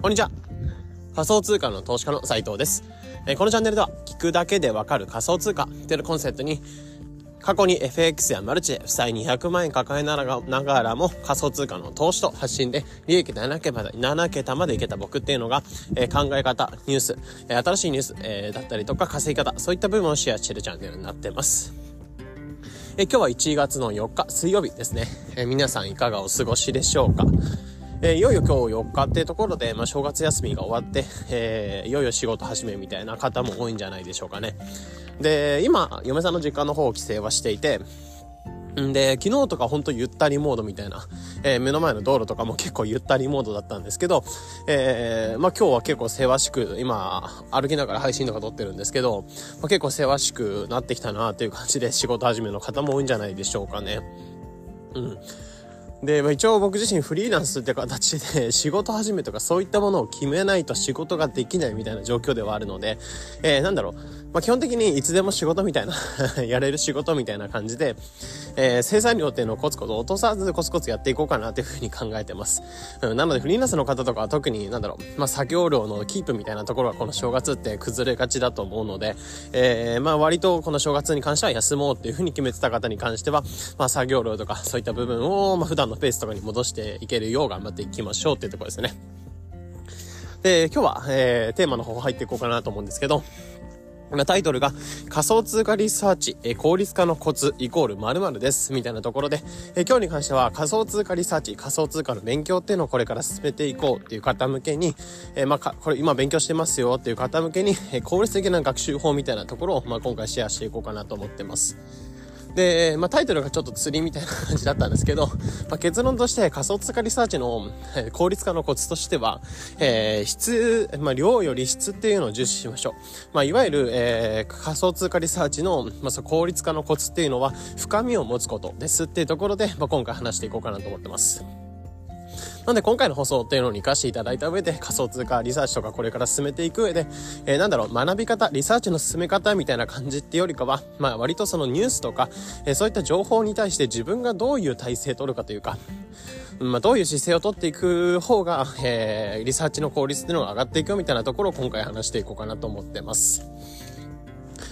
こんにちは。仮想通貨の投資家の斉藤です。えこのチャンネルでは聞くだけでわかる仮想通貨っていうコンセプトに過去に FX やマルチで負債200万円抱えながらも仮想通貨の投資と発信で利益7桁まで ,7 桁までいけた僕っていうのが、えー、考え方、ニュース、えー、新しいニュース、えー、だったりとか稼ぎ方、そういった部分をシェアしているチャンネルになってます。え今日は1月の4日水曜日ですね、え皆さんいかがお過ごしでしょうか？えー、いよいよ今日4日っていうところで、まあ、正月休みが終わって、えー、いよいよ仕事始めみたいな方も多いんじゃないでしょうかね。で、今、嫁さんの実家の方を帰省はしていて、んで、昨日とかほんとゆったりモードみたいな、えー、目の前の道路とかも結構ゆったりモードだったんですけど、えー、まあ今日は結構せわしく、今、歩きながら配信とか撮ってるんですけど、まあ、結構せわしくなってきたなっていう感じで仕事始めの方も多いんじゃないでしょうかね。うん。で、まあ、一応僕自身フリーランスって形で 仕事始めとかそういったものを決めないと仕事ができないみたいな状況ではあるので、えー、なんだろう、まあ、基本的にいつでも仕事みたいな やれる仕事みたいな感じで、えー、生産量っていうのをコツコツ落とさずコツコツやっていこうかなっていうふうに考えてます。うん、なのでフリーランスの方とかは特になんだろう、まあ、作業量のキープみたいなところはこの正月って崩れがちだと思うので、えー、まあ割とこの正月に関しては休もうっていうふうに決めてた方に関しては、まあ作業量とかそういった部分を、まあ普段のペースとかに戻していけるよう頑張っていきましょうっていうところですね。で、今日は、えー、テーマの方入っていこうかなと思うんですけど、タイトルが仮想通貨リサーチ、え効率化のコツイコール〇〇です。みたいなところで、え今日に関しては仮想通貨リサーチ、仮想通貨の勉強っていうのをこれから進めていこうっていう方向けに、えまあ、これ今勉強してますよっていう方向けに、え効率的な学習法みたいなところを、まあ、今回シェアしていこうかなと思ってます。で、まあ、タイトルがちょっと釣りみたいな感じだったんですけど、まあ、結論として仮想通貨リサーチの、効率化のコツとしては、えー、質、まあ、量より質っていうのを重視しましょう。まあ、いわゆる、えー、仮想通貨リサーチの、まあ、そ効率化のコツっていうのは深みを持つことですっていうところで、まあ、今回話していこうかなと思ってます。なんで今回の放送っていうのに活かしていただいた上で仮想通貨リサーチとかこれから進めていく上で、えー、なんだろう、学び方、リサーチの進め方みたいな感じってよりかは、まあ割とそのニュースとか、えー、そういった情報に対して自分がどういう体制を取るかというか、まあ、どういう姿勢をとっていく方が、えー、リサーチの効率っていうのが上がっていくみたいなところを今回話していこうかなと思ってます。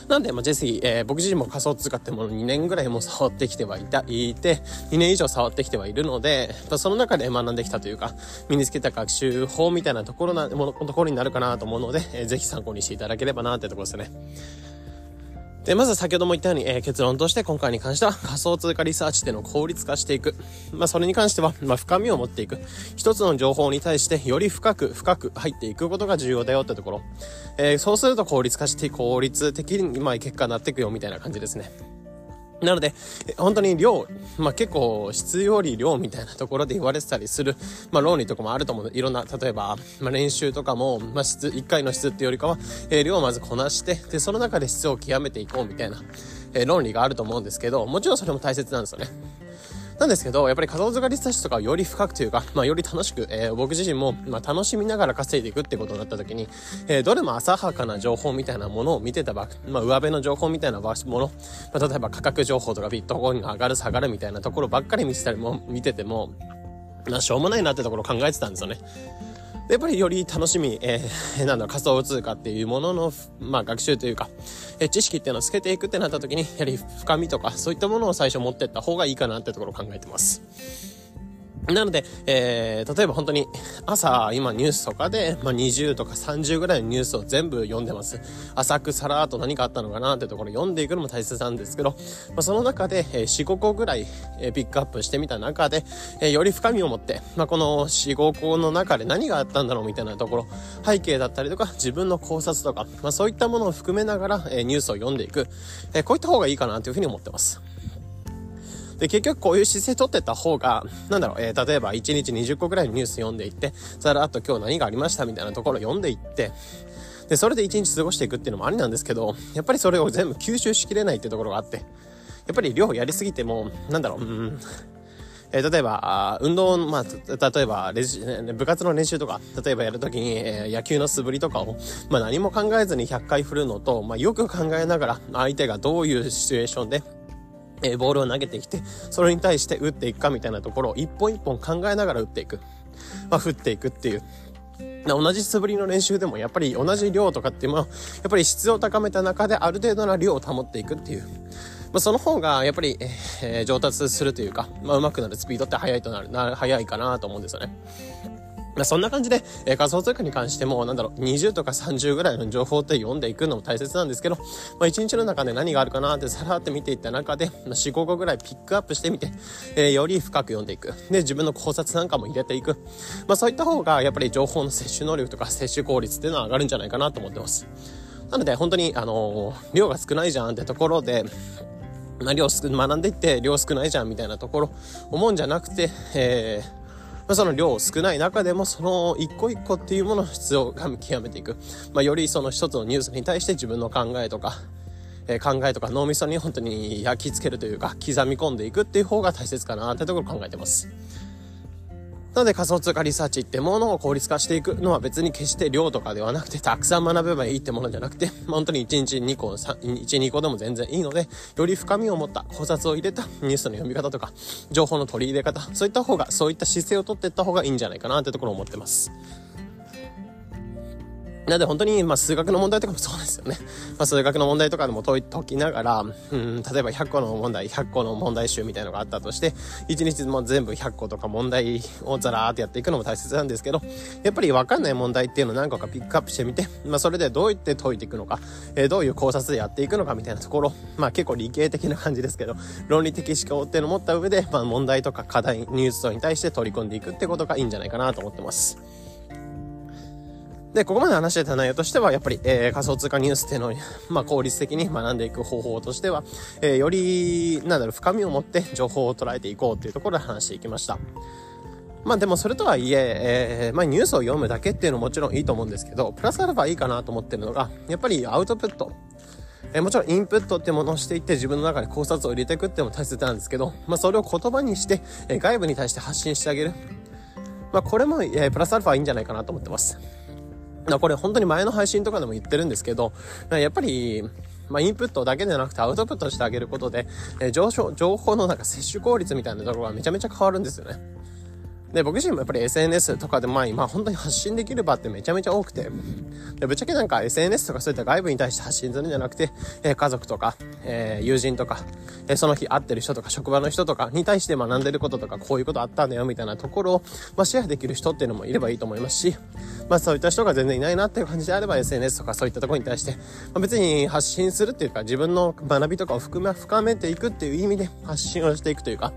なんで、まあ、ジェスえー、僕自身も仮想通貨ってもの2年ぐらいも触ってきてはいた、いて、2年以上触ってきてはいるので、その中で学んできたというか、身につけた学習法みたいなところな、もの、ところになるかなと思うので、えー、ぜひ参考にしていただければなってところですね。で、まず先ほども言ったように、えー、結論として今回に関しては 仮想通貨リサーチでの効率化していく。まあ、それに関しては、まあ、深みを持っていく。一つの情報に対してより深く深く入っていくことが重要だよってところ。えー、そうすると効率化して、効率的に、まあ、結果になっていくよみたいな感じですね。なので、本当に量、まあ結構質より量みたいなところで言われてたりする、まあ論理とかもあると思う。いろんな、例えば、まあ練習とかも、まあ質、一回の質っていうよりかは、えー、量をまずこなして、で、その中で質を極めていこうみたいな、えー、論理があると思うんですけど、もちろんそれも大切なんですよね。なんですけど、やっぱり仮想通貨リサーチとかをより深くというか、まあより楽しく、えー、僕自身も、まあ楽しみながら稼いでいくってことになった時に、えー、どれも浅はかな情報みたいなものを見てたば、まあ上辺の情報みたいなもの、まあ例えば価格情報とかビットコインが上がる下がるみたいなところばっかり見てたりも、見てても、まあしょうもないなってところ考えてたんですよね。やっぱりより楽しみ、えー、なんだ、仮想通貨っていうものの、まあ学習というか、えー、知識っていうのをつけていくってなった時に、やはり深みとか、そういったものを最初持ってった方がいいかなってところを考えてます。なので、えー、例えば本当に朝今ニュースとかで、まあ、20とか30ぐらいのニュースを全部読んでます。浅くさらーっと何かあったのかなってところ読んでいくのも大切なんですけど、まあ、その中で、えー、4、5個ぐらい、えー、ピックアップしてみた中で、えー、より深みを持って、まあ、この4、5個の中で何があったんだろうみたいなところ、背景だったりとか自分の考察とか、まあ、そういったものを含めながら、えー、ニュースを読んでいく、えー、こういった方がいいかなというふうに思ってます。で、結局こういう姿勢取ってた方が、なんだろう、えー、例えば1日20個ぐらいのニュース読んでいって、さらっと今日何がありましたみたいなところ読んでいって、で、それで1日過ごしていくっていうのもありなんですけど、やっぱりそれを全部吸収しきれないってところがあって、やっぱり量やりすぎても、なんだろう、うん、えー、例えば、運動、まあ、例えばレジ、部活の練習とか、例えばやるときに、えー、野球の素振りとかを、まあ何も考えずに100回振るのと、まあよく考えながら、相手がどういうシチュエーションで、え、ボールを投げてきて、それに対して打っていくかみたいなところを一本一本考えながら打っていく。まあ、振っていくっていう。同じ素振りの練習でもやっぱり同じ量とかっていうもの、やっぱり質を高めた中である程度な量を保っていくっていう。まあ、その方がやっぱり、えー、上達するというか、まあ、上手くなるスピードって速いとなる、な、速いかなと思うんですよね。まあ、そんな感じで、えー、仮想通貨に関しても、なんだろう、20とか30ぐらいの情報って読んでいくのも大切なんですけど、まあ、1日の中で何があるかなってさらって見ていった中で、まあ、4、5個ぐらいピックアップしてみて、えー、より深く読んでいく。で、自分の考察なんかも入れていく。まあ、そういった方が、やっぱり情報の摂取能力とか摂取効率っていうのは上がるんじゃないかなと思ってます。なので、本当に、あのー、量が少ないじゃんってところで、まあ、量、学んでいって量少ないじゃんみたいなところ、思うんじゃなくて、えー、まあ、その量少ない中でもその一個一個っていうものの質を極めていく。まあ、よりその一つのニュースに対して自分の考えとか、え、考えとか脳みそに本当に焼き付けるというか刻み込んでいくっていう方が大切かなってところ考えてます。なので仮想通貨リサーチってものを効率化していくのは別に決して量とかではなくて、たくさん学べばいいってものじゃなくて、本当に1日2個、1、2個でも全然いいので、より深みを持った考察を入れたニュースの読み方とか、情報の取り入れ方、そういった方が、そういった姿勢をとっていった方がいいんじゃないかなってところを思ってます。なので本当に、まあ、数学の問題とかもそうですよね。まあ、数学の問題とかでも解きながら、うん、例えば100個の問題、100個の問題集みたいのがあったとして、1日も全部100個とか問題をザラーってやっていくのも大切なんですけど、やっぱりわかんない問題っていうのを何個かピックアップしてみて、まあ、それでどうやって解いていくのか、えー、どういう考察でやっていくのかみたいなところ、まあ、結構理系的な感じですけど、論理的思考っていうのを持った上で、まあ、問題とか課題、ニュース等に対して取り込んでいくってことがいいんじゃないかなと思ってます。で、ここまで話してた内容としては、やっぱり、えー、仮想通貨ニュースっていうのを、まあ、効率的に学んでいく方法としては、えー、より、なんだろう、深みを持って情報を捉えていこうっていうところで話していきました。まあでもそれとはいええー、まあニュースを読むだけっていうのももちろんいいと思うんですけど、プラスアルファいいかなと思ってるのが、やっぱりアウトプット。えー、もちろんインプットってものをしていって自分の中で考察を入れていくっていうのも大切なんですけど、まあそれを言葉にして、えー、外部に対して発信してあげる。まあこれも、えー、プラスアルファいいんじゃないかなと思ってます。なこれ本当に前の配信とかでも言ってるんですけど、やっぱり、まあ、インプットだけではなくてアウトプットしてあげることで、えー、情報、情報のなんか摂取効率みたいなところがめちゃめちゃ変わるんですよね。で、僕自身もやっぱり SNS とかでまあ今本当に発信できる場ってめちゃめちゃ多くて、でぶっちゃけなんか SNS とかそういった外部に対して発信するんじゃなくて、えー、家族とか、えー、友人とか、えー、その日会ってる人とか職場の人とかに対して学んでることとかこういうことあったんだよみたいなところを、まあ、シェアできる人っていうのもいればいいと思いますし、まあそういった人が全然いないなっていう感じであれば SNS とかそういったところに対して、まあ、別に発信するっていうか自分の学びとかを含め、深めていくっていう意味で発信をしていくというか、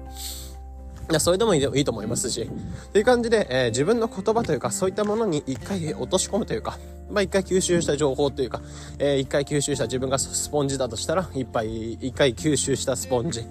それでもいいいいと思いますし、という感じで、えー、自分の言葉というか、そういったものに一回落とし込むというか、まあ一回吸収した情報というか、えー、一回吸収した自分がスポンジだとしたら、一杯、一回吸収したスポンジ。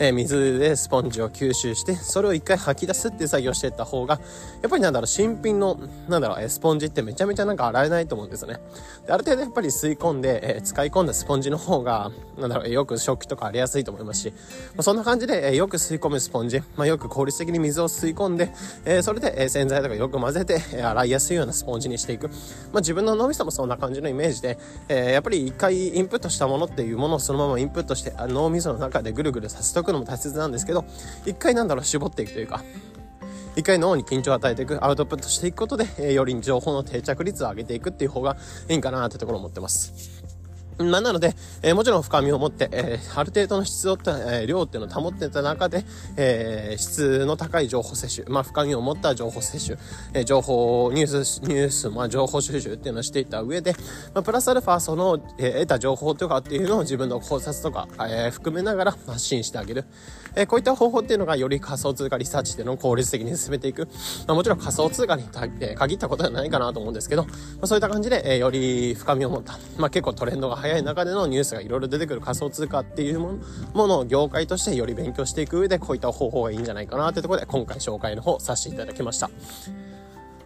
えー、水でスポンジを吸収して、それを一回吐き出すっていう作業していった方が、やっぱりなんだろう、新品の、なんだろう、えスポンジってめちゃめちゃなんか洗えないと思うんですよね。である程度やっぱり吸い込んで、えー、使い込んだスポンジの方が、なんだろう、よく食器とか荒れやすいと思いますし、まあ、そんな感じで、えー、よく吸い込むスポンジ、まあ、よく効率的に水を吸い込んで、え、それで、え、洗剤とかよく混ぜて、え、洗いやすいようなスポンジにしていく。まあ、自分の脳みそもそんな感じのイメージで、え、やっぱり一回インプットしたものっていうものをそのままインプットして、脳みその中でぐるぐるさせておくのも大切なんですけど、一回なんだろう、絞っていくというか、一回脳に緊張を与えていく、アウトプットしていくことで、えー、より情報の定着率を上げていくっていう方がいいんかなってところを思ってます。まあ、なので、えー、もちろん深みを持って、えー、ある程度の質を、えー、量っていうのを保ってた中で、えー、質の高い情報摂取、まあ、深みを持った情報摂取、えー、情報、ニュース、ニュース、まあ、情報収集っていうのをしていた上で、まあ、プラスアルファ、その、えー、得た情報とかっていうのを自分の考察とか、えー、含めながら発信してあげる。え、こういった方法っていうのがより仮想通貨リサーチっていうのを効率的に進めていく。まあ、もちろん仮想通貨にえ、限ったことではないかなと思うんですけど、まあ、そういった感じで、え、より深みを持った、まあ、結構トレンドが早い中でのニュースがいろいろ出てくる仮想通貨っていうものものを業界としてより勉強していく上でこういった方法がいいんじゃないかなというところで今回紹介の方させていただきました。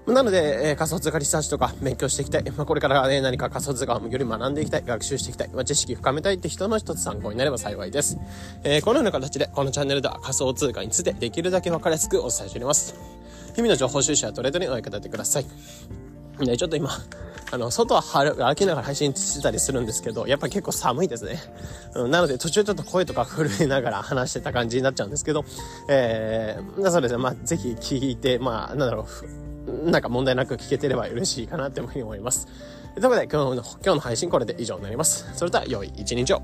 なので、えー、仮想通貨リサーチとか勉強していきたい。まあ、これから、ね、何か仮想通貨をより学んでいきたい。学習していきたい。まあ、知識深めたいって人の一つ参考になれば幸いです。えー、このような形で、このチャンネルでは仮想通貨についてできるだけ分かりやすくお伝えしております。日々の情報収集はトレードにお役立てください。ね、ちょっと今、あの、外は歩きながら配信してたりするんですけど、やっぱ結構寒いですね。うん、なので途中ちょっと声とか震えながら話してた感じになっちゃうんですけど、えー、そうですね、まあぜひ聞いて、まあなんだろう、なんか問題なく聞けてれば嬉しいかなっていうふうに思います。ということで今日の、今日の配信これで以上になります。それでは良い一日を。